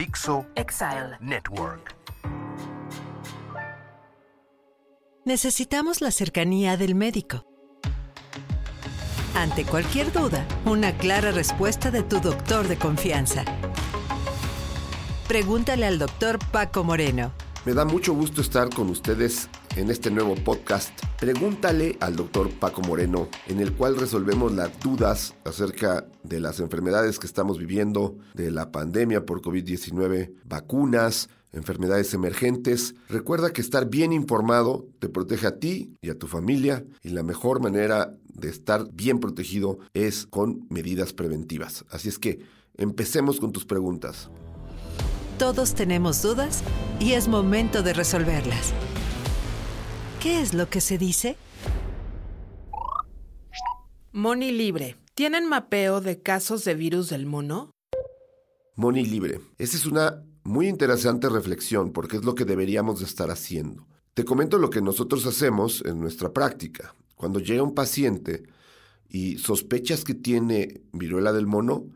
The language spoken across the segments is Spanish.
Dixo Exile. Network. Necesitamos la cercanía del médico. Ante cualquier duda, una clara respuesta de tu doctor de confianza. Pregúntale al doctor Paco Moreno. Me da mucho gusto estar con ustedes en este nuevo podcast. Pregúntale al doctor Paco Moreno, en el cual resolvemos las dudas acerca de las enfermedades que estamos viviendo, de la pandemia por COVID-19, vacunas, enfermedades emergentes. Recuerda que estar bien informado te protege a ti y a tu familia y la mejor manera de estar bien protegido es con medidas preventivas. Así es que empecemos con tus preguntas. Todos tenemos dudas y es momento de resolverlas. ¿Qué es lo que se dice? Moni Libre. ¿Tienen mapeo de casos de virus del mono? Moni Libre. Esa es una muy interesante reflexión porque es lo que deberíamos de estar haciendo. Te comento lo que nosotros hacemos en nuestra práctica. Cuando llega un paciente y sospechas que tiene viruela del mono,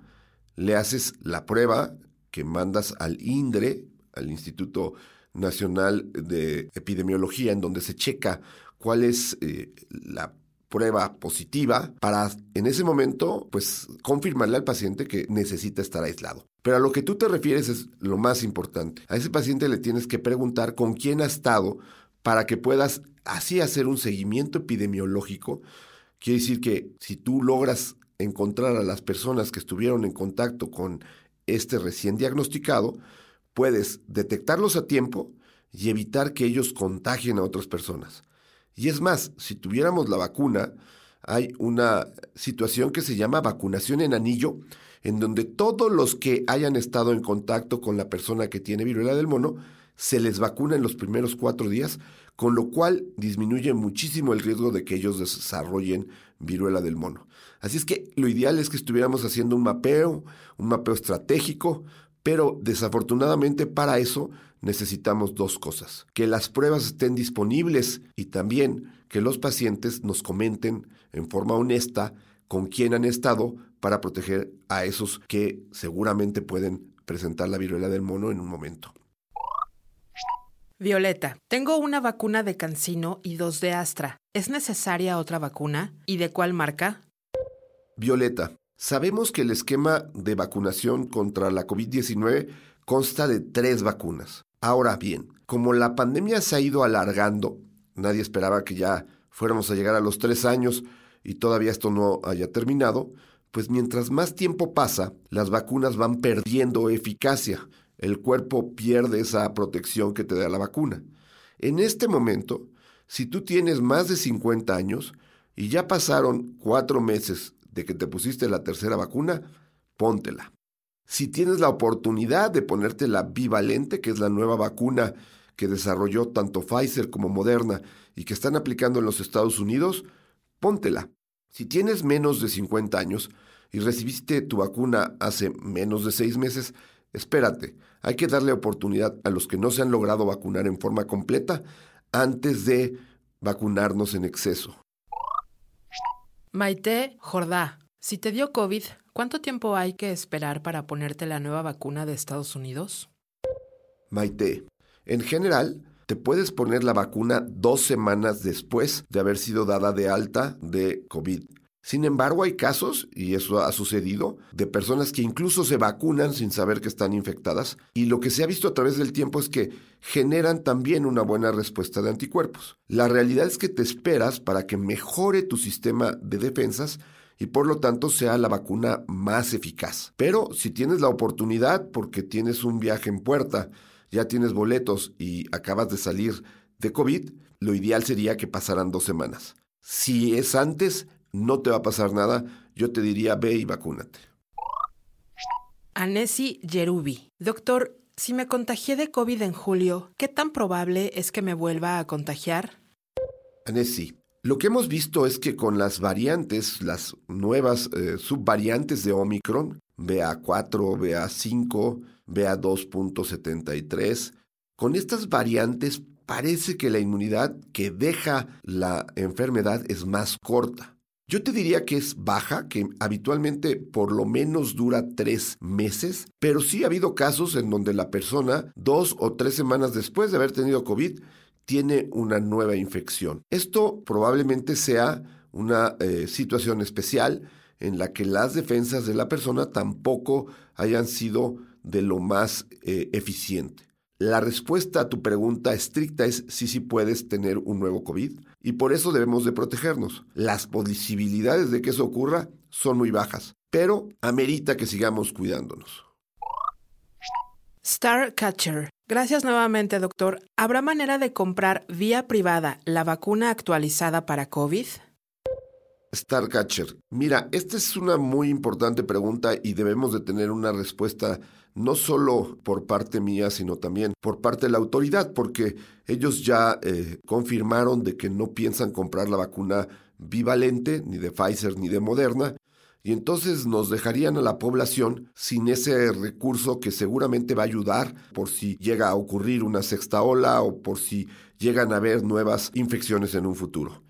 le haces la prueba que mandas al INDRE, al Instituto Nacional de Epidemiología, en donde se checa cuál es eh, la prueba positiva para en ese momento pues confirmarle al paciente que necesita estar aislado. Pero a lo que tú te refieres es lo más importante. A ese paciente le tienes que preguntar con quién ha estado para que puedas así hacer un seguimiento epidemiológico. Quiere decir que si tú logras encontrar a las personas que estuvieron en contacto con este recién diagnosticado, puedes detectarlos a tiempo y evitar que ellos contagien a otras personas. Y es más, si tuviéramos la vacuna, hay una situación que se llama vacunación en anillo, en donde todos los que hayan estado en contacto con la persona que tiene viruela del mono, se les vacuna en los primeros cuatro días, con lo cual disminuye muchísimo el riesgo de que ellos desarrollen viruela del mono. Así es que lo ideal es que estuviéramos haciendo un mapeo, un mapeo estratégico, pero desafortunadamente para eso necesitamos dos cosas. Que las pruebas estén disponibles y también que los pacientes nos comenten en forma honesta con quién han estado para proteger a esos que seguramente pueden presentar la viruela del mono en un momento. Violeta, tengo una vacuna de Cancino y dos de Astra. ¿Es necesaria otra vacuna? ¿Y de cuál marca? Violeta, sabemos que el esquema de vacunación contra la COVID-19 consta de tres vacunas. Ahora bien, como la pandemia se ha ido alargando, nadie esperaba que ya fuéramos a llegar a los tres años y todavía esto no haya terminado, pues mientras más tiempo pasa, las vacunas van perdiendo eficacia el cuerpo pierde esa protección que te da la vacuna. En este momento, si tú tienes más de 50 años y ya pasaron cuatro meses de que te pusiste la tercera vacuna, póntela. Si tienes la oportunidad de ponerte la bivalente, que es la nueva vacuna que desarrolló tanto Pfizer como Moderna y que están aplicando en los Estados Unidos, póntela. Si tienes menos de 50 años y recibiste tu vacuna hace menos de seis meses, Espérate, hay que darle oportunidad a los que no se han logrado vacunar en forma completa antes de vacunarnos en exceso. Maite Jordá, si te dio COVID, ¿cuánto tiempo hay que esperar para ponerte la nueva vacuna de Estados Unidos? Maite, en general, te puedes poner la vacuna dos semanas después de haber sido dada de alta de COVID. Sin embargo, hay casos, y eso ha sucedido, de personas que incluso se vacunan sin saber que están infectadas, y lo que se ha visto a través del tiempo es que generan también una buena respuesta de anticuerpos. La realidad es que te esperas para que mejore tu sistema de defensas y por lo tanto sea la vacuna más eficaz. Pero si tienes la oportunidad, porque tienes un viaje en puerta, ya tienes boletos y acabas de salir de COVID, lo ideal sería que pasaran dos semanas. Si es antes, no te va a pasar nada, yo te diría ve y vacúnate. Anesi Yerubi. Doctor, si me contagié de COVID en julio, ¿qué tan probable es que me vuelva a contagiar? Anesi, lo que hemos visto es que con las variantes, las nuevas eh, subvariantes de Omicron, BA4, BA5, BA2.73, con estas variantes parece que la inmunidad que deja la enfermedad es más corta. Yo te diría que es baja, que habitualmente por lo menos dura tres meses, pero sí ha habido casos en donde la persona, dos o tres semanas después de haber tenido COVID, tiene una nueva infección. Esto probablemente sea una eh, situación especial en la que las defensas de la persona tampoco hayan sido de lo más eh, eficiente. La respuesta a tu pregunta estricta es si sí puedes tener un nuevo COVID y por eso debemos de protegernos. Las posibilidades de que eso ocurra son muy bajas, pero amerita que sigamos cuidándonos. Starcatcher. Gracias nuevamente, doctor. ¿Habrá manera de comprar vía privada la vacuna actualizada para COVID? Starcatcher. Mira, esta es una muy importante pregunta y debemos de tener una respuesta no solo por parte mía, sino también por parte de la autoridad, porque ellos ya eh, confirmaron de que no piensan comprar la vacuna bivalente, ni de Pfizer ni de Moderna, y entonces nos dejarían a la población sin ese recurso que seguramente va a ayudar por si llega a ocurrir una sexta ola o por si llegan a haber nuevas infecciones en un futuro.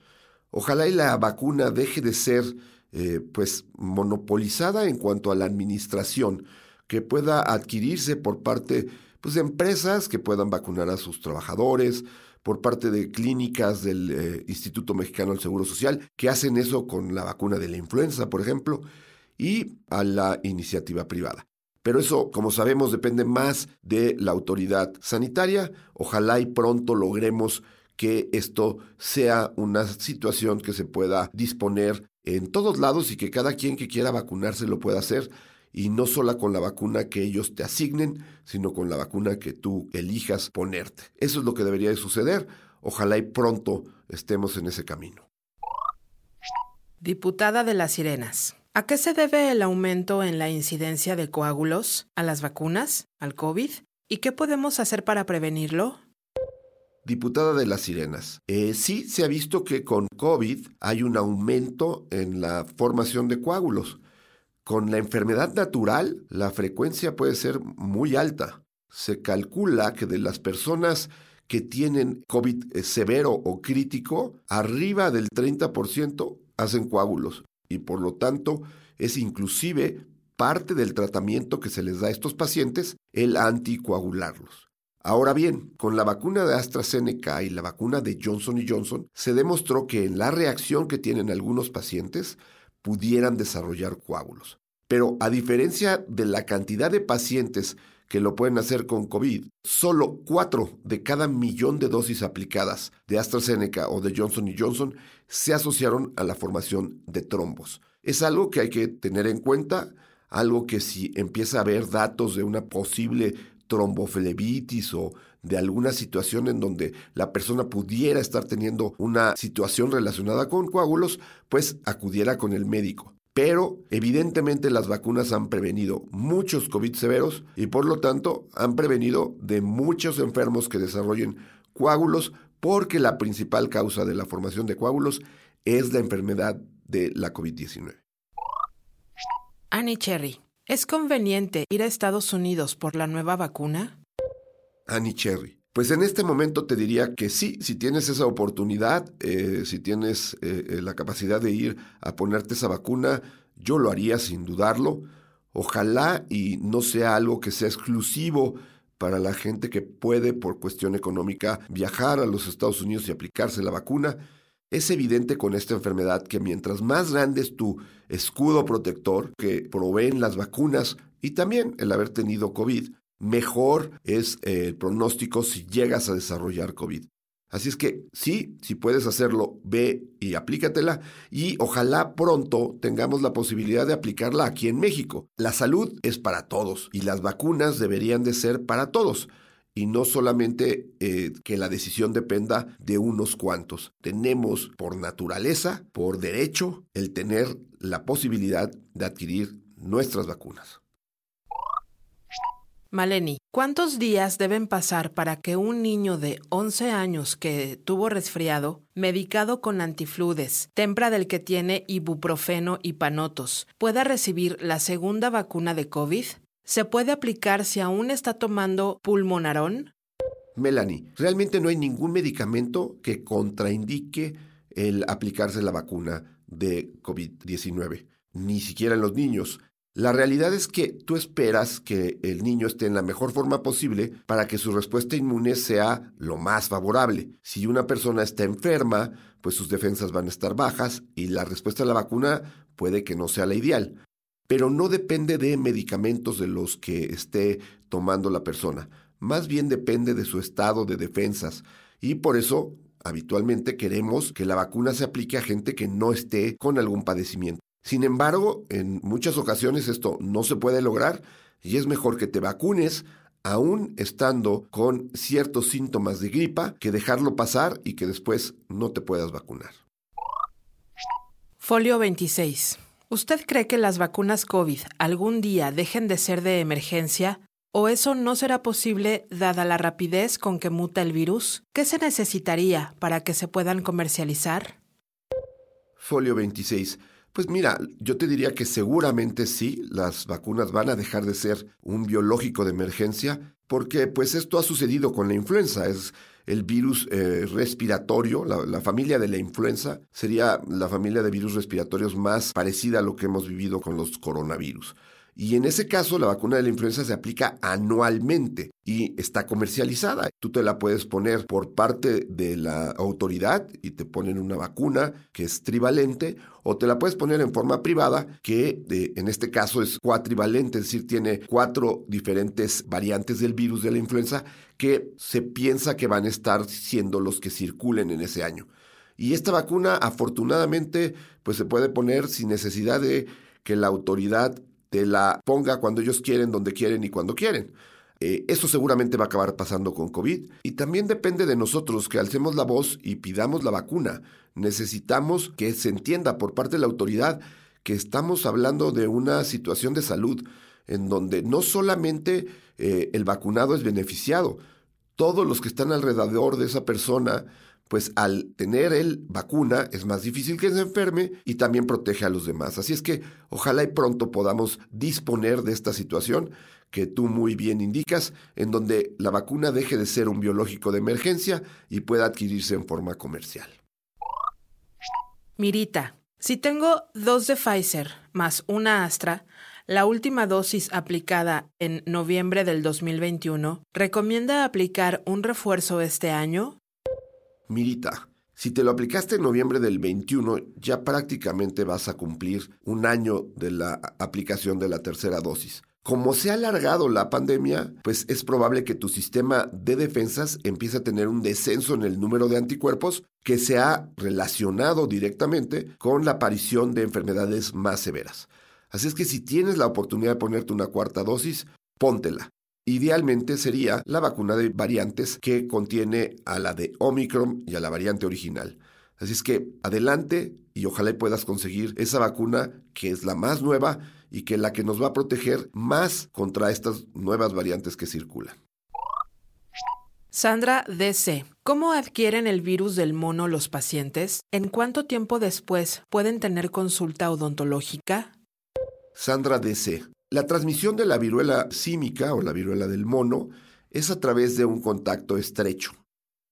Ojalá y la vacuna deje de ser eh, pues monopolizada en cuanto a la administración, que pueda adquirirse por parte pues, de empresas que puedan vacunar a sus trabajadores, por parte de clínicas del eh, Instituto Mexicano del Seguro Social, que hacen eso con la vacuna de la influenza, por ejemplo, y a la iniciativa privada. Pero eso, como sabemos, depende más de la autoridad sanitaria. Ojalá y pronto logremos que esto sea una situación que se pueda disponer en todos lados y que cada quien que quiera vacunarse lo pueda hacer y no solo con la vacuna que ellos te asignen, sino con la vacuna que tú elijas ponerte. Eso es lo que debería de suceder. Ojalá y pronto estemos en ese camino. Diputada de las Sirenas. ¿A qué se debe el aumento en la incidencia de coágulos? ¿A las vacunas? ¿Al COVID? ¿Y qué podemos hacer para prevenirlo? diputada de las Sirenas. Eh, sí se ha visto que con COVID hay un aumento en la formación de coágulos. Con la enfermedad natural, la frecuencia puede ser muy alta. Se calcula que de las personas que tienen COVID severo o crítico, arriba del 30% hacen coágulos y por lo tanto es inclusive parte del tratamiento que se les da a estos pacientes el anticoagularlos. Ahora bien, con la vacuna de AstraZeneca y la vacuna de Johnson Johnson, se demostró que en la reacción que tienen algunos pacientes pudieran desarrollar coágulos. Pero a diferencia de la cantidad de pacientes que lo pueden hacer con COVID, solo 4 de cada millón de dosis aplicadas de AstraZeneca o de Johnson Johnson se asociaron a la formación de trombos. Es algo que hay que tener en cuenta, algo que si empieza a haber datos de una posible tromboflebitis o de alguna situación en donde la persona pudiera estar teniendo una situación relacionada con coágulos, pues acudiera con el médico. Pero evidentemente las vacunas han prevenido muchos COVID severos y por lo tanto han prevenido de muchos enfermos que desarrollen coágulos porque la principal causa de la formación de coágulos es la enfermedad de la COVID-19. Annie Cherry. ¿Es conveniente ir a Estados Unidos por la nueva vacuna? Annie Cherry. Pues en este momento te diría que sí, si tienes esa oportunidad, eh, si tienes eh, eh, la capacidad de ir a ponerte esa vacuna, yo lo haría sin dudarlo. Ojalá y no sea algo que sea exclusivo para la gente que puede por cuestión económica viajar a los Estados Unidos y aplicarse la vacuna. Es evidente con esta enfermedad que mientras más grande es tu escudo protector que proveen las vacunas y también el haber tenido COVID, mejor es eh, el pronóstico si llegas a desarrollar COVID. Así es que sí, si puedes hacerlo, ve y aplícatela y ojalá pronto tengamos la posibilidad de aplicarla aquí en México. La salud es para todos y las vacunas deberían de ser para todos y no solamente eh, que la decisión dependa de unos cuantos. Tenemos por naturaleza, por derecho, el tener la posibilidad de adquirir nuestras vacunas. Maleni, ¿cuántos días deben pasar para que un niño de 11 años que tuvo resfriado, medicado con antifludes, tempra del que tiene ibuprofeno y panotos, pueda recibir la segunda vacuna de COVID? ¿Se puede aplicar si aún está tomando pulmonarón? Melanie, realmente no hay ningún medicamento que contraindique el aplicarse la vacuna de COVID-19, ni siquiera en los niños. La realidad es que tú esperas que el niño esté en la mejor forma posible para que su respuesta inmune sea lo más favorable. Si una persona está enferma, pues sus defensas van a estar bajas y la respuesta a la vacuna puede que no sea la ideal. Pero no depende de medicamentos de los que esté tomando la persona. Más bien depende de su estado de defensas. Y por eso habitualmente queremos que la vacuna se aplique a gente que no esté con algún padecimiento. Sin embargo, en muchas ocasiones esto no se puede lograr y es mejor que te vacunes aún estando con ciertos síntomas de gripa que dejarlo pasar y que después no te puedas vacunar. Folio 26. ¿Usted cree que las vacunas COVID algún día dejen de ser de emergencia o eso no será posible dada la rapidez con que muta el virus? ¿Qué se necesitaría para que se puedan comercializar? Folio 26. Pues mira, yo te diría que seguramente sí, las vacunas van a dejar de ser un biológico de emergencia, porque pues esto ha sucedido con la influenza, es el virus eh, respiratorio, la, la, familia de la influenza sería la familia de virus respiratorios más parecida a lo que hemos vivido con los coronavirus. Y en ese caso, la vacuna de la influenza se aplica anualmente y está comercializada. Tú te la puedes poner por parte de la autoridad y te ponen una vacuna que es trivalente o te la puedes poner en forma privada que en este caso es cuatrivalente, es decir, tiene cuatro diferentes variantes del virus de la influenza que se piensa que van a estar siendo los que circulen en ese año. Y esta vacuna afortunadamente pues se puede poner sin necesidad de que la autoridad la ponga cuando ellos quieren, donde quieren y cuando quieren. Eh, eso seguramente va a acabar pasando con COVID y también depende de nosotros que alcemos la voz y pidamos la vacuna. Necesitamos que se entienda por parte de la autoridad que estamos hablando de una situación de salud en donde no solamente eh, el vacunado es beneficiado, todos los que están alrededor de esa persona pues al tener el vacuna es más difícil que se enferme y también protege a los demás. Así es que ojalá y pronto podamos disponer de esta situación que tú muy bien indicas, en donde la vacuna deje de ser un biológico de emergencia y pueda adquirirse en forma comercial. Mirita, si tengo dos de Pfizer más una Astra, la última dosis aplicada en noviembre del 2021, ¿recomienda aplicar un refuerzo este año? Mirita, si te lo aplicaste en noviembre del 21, ya prácticamente vas a cumplir un año de la aplicación de la tercera dosis. Como se ha alargado la pandemia, pues es probable que tu sistema de defensas empiece a tener un descenso en el número de anticuerpos que se ha relacionado directamente con la aparición de enfermedades más severas. Así es que si tienes la oportunidad de ponerte una cuarta dosis, póntela. Idealmente sería la vacuna de variantes que contiene a la de Omicron y a la variante original. Así es que adelante y ojalá puedas conseguir esa vacuna que es la más nueva y que es la que nos va a proteger más contra estas nuevas variantes que circulan. Sandra DC, ¿cómo adquieren el virus del mono los pacientes? ¿En cuánto tiempo después pueden tener consulta odontológica? Sandra DC, la transmisión de la viruela símica o la viruela del mono es a través de un contacto estrecho.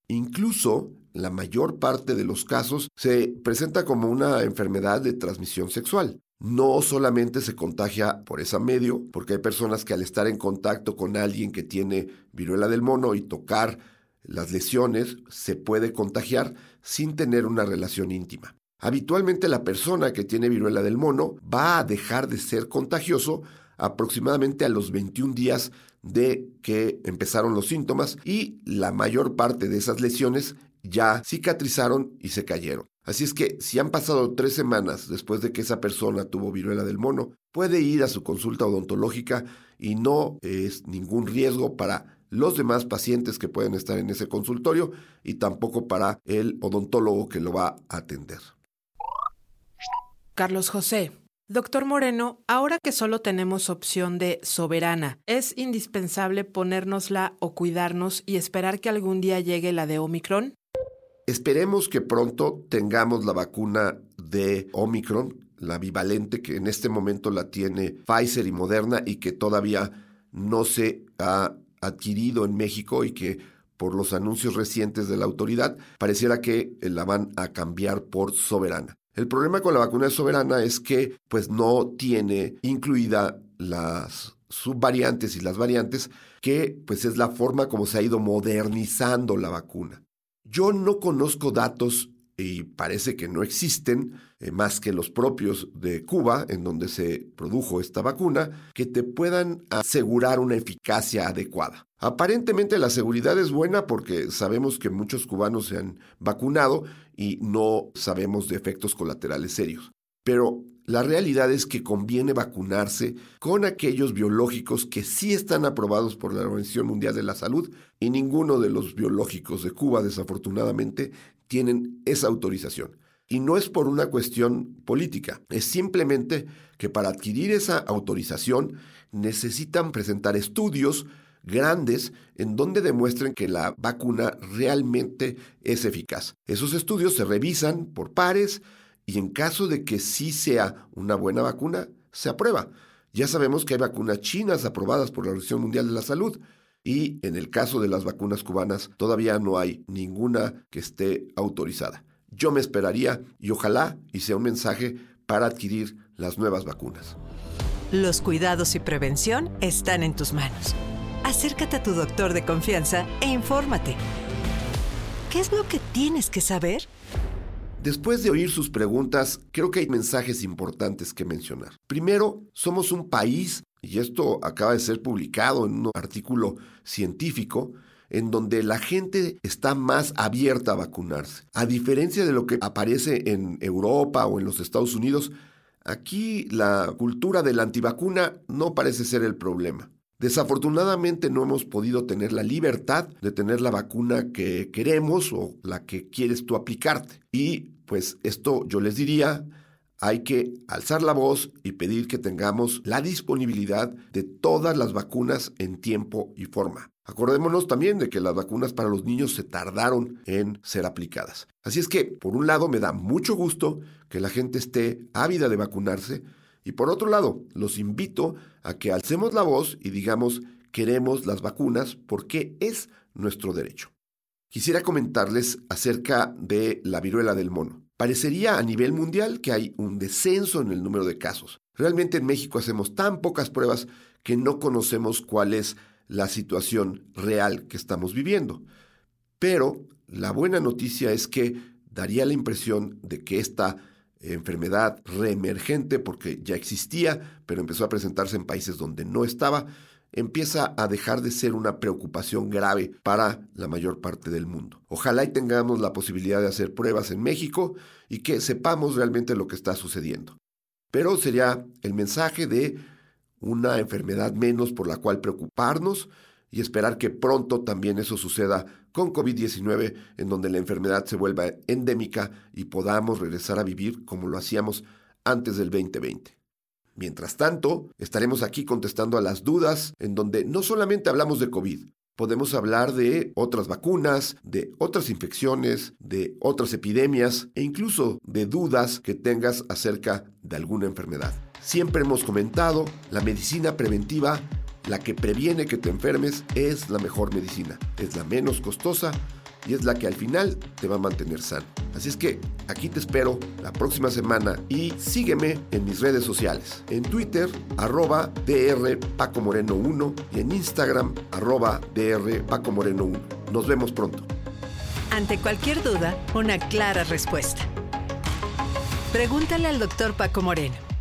Incluso la mayor parte de los casos se presenta como una enfermedad de transmisión sexual. No solamente se contagia por ese medio, porque hay personas que al estar en contacto con alguien que tiene viruela del mono y tocar las lesiones, se puede contagiar sin tener una relación íntima. Habitualmente la persona que tiene viruela del mono va a dejar de ser contagioso aproximadamente a los 21 días de que empezaron los síntomas y la mayor parte de esas lesiones ya cicatrizaron y se cayeron. Así es que si han pasado tres semanas después de que esa persona tuvo viruela del mono, puede ir a su consulta odontológica y no es ningún riesgo para los demás pacientes que pueden estar en ese consultorio y tampoco para el odontólogo que lo va a atender. Carlos José, Doctor Moreno, ahora que solo tenemos opción de soberana, ¿es indispensable ponérnosla o cuidarnos y esperar que algún día llegue la de Omicron? Esperemos que pronto tengamos la vacuna de Omicron, la bivalente que en este momento la tiene Pfizer y Moderna y que todavía no se ha adquirido en México y que por los anuncios recientes de la autoridad pareciera que la van a cambiar por soberana. El problema con la vacuna soberana es que pues no tiene incluida las subvariantes y las variantes, que pues es la forma como se ha ido modernizando la vacuna. Yo no conozco datos y parece que no existen, eh, más que los propios de Cuba, en donde se produjo esta vacuna, que te puedan asegurar una eficacia adecuada. Aparentemente la seguridad es buena porque sabemos que muchos cubanos se han vacunado y no sabemos de efectos colaterales serios. Pero la realidad es que conviene vacunarse con aquellos biológicos que sí están aprobados por la Organización Mundial de la Salud y ninguno de los biológicos de Cuba, desafortunadamente, tienen esa autorización. Y no es por una cuestión política, es simplemente que para adquirir esa autorización necesitan presentar estudios grandes en donde demuestren que la vacuna realmente es eficaz. Esos estudios se revisan por pares, y en caso de que sí sea una buena vacuna, se aprueba. Ya sabemos que hay vacunas chinas aprobadas por la Organización Mundial de la Salud y en el caso de las vacunas cubanas todavía no hay ninguna que esté autorizada. Yo me esperaría y ojalá y sea un mensaje para adquirir las nuevas vacunas. Los cuidados y prevención están en tus manos. Acércate a tu doctor de confianza e infórmate. ¿Qué es lo que tienes que saber? Después de oír sus preguntas, creo que hay mensajes importantes que mencionar. Primero, somos un país, y esto acaba de ser publicado en un artículo científico, en donde la gente está más abierta a vacunarse. A diferencia de lo que aparece en Europa o en los Estados Unidos, aquí la cultura de la antivacuna no parece ser el problema. Desafortunadamente no hemos podido tener la libertad de tener la vacuna que queremos o la que quieres tú aplicarte. Y pues esto yo les diría, hay que alzar la voz y pedir que tengamos la disponibilidad de todas las vacunas en tiempo y forma. Acordémonos también de que las vacunas para los niños se tardaron en ser aplicadas. Así es que, por un lado, me da mucho gusto que la gente esté ávida de vacunarse, y por otro lado, los invito a que alcemos la voz y digamos queremos las vacunas porque es nuestro derecho. Quisiera comentarles acerca de la viruela del mono. Parecería a nivel mundial que hay un descenso en el número de casos. Realmente en México hacemos tan pocas pruebas que no conocemos cuál es la situación real que estamos viviendo. Pero la buena noticia es que daría la impresión de que esta enfermedad reemergente porque ya existía, pero empezó a presentarse en países donde no estaba, empieza a dejar de ser una preocupación grave para la mayor parte del mundo. Ojalá y tengamos la posibilidad de hacer pruebas en México y que sepamos realmente lo que está sucediendo. Pero sería el mensaje de una enfermedad menos por la cual preocuparnos y esperar que pronto también eso suceda con COVID-19, en donde la enfermedad se vuelva endémica y podamos regresar a vivir como lo hacíamos antes del 2020. Mientras tanto, estaremos aquí contestando a las dudas, en donde no solamente hablamos de COVID, podemos hablar de otras vacunas, de otras infecciones, de otras epidemias e incluso de dudas que tengas acerca de alguna enfermedad. Siempre hemos comentado, la medicina preventiva la que previene que te enfermes es la mejor medicina, es la menos costosa y es la que al final te va a mantener sano. Así es que aquí te espero la próxima semana y sígueme en mis redes sociales. En Twitter, arroba DR Paco Moreno 1 y en Instagram, arroba DR Paco Moreno 1. Nos vemos pronto. Ante cualquier duda, una clara respuesta. Pregúntale al doctor Paco Moreno.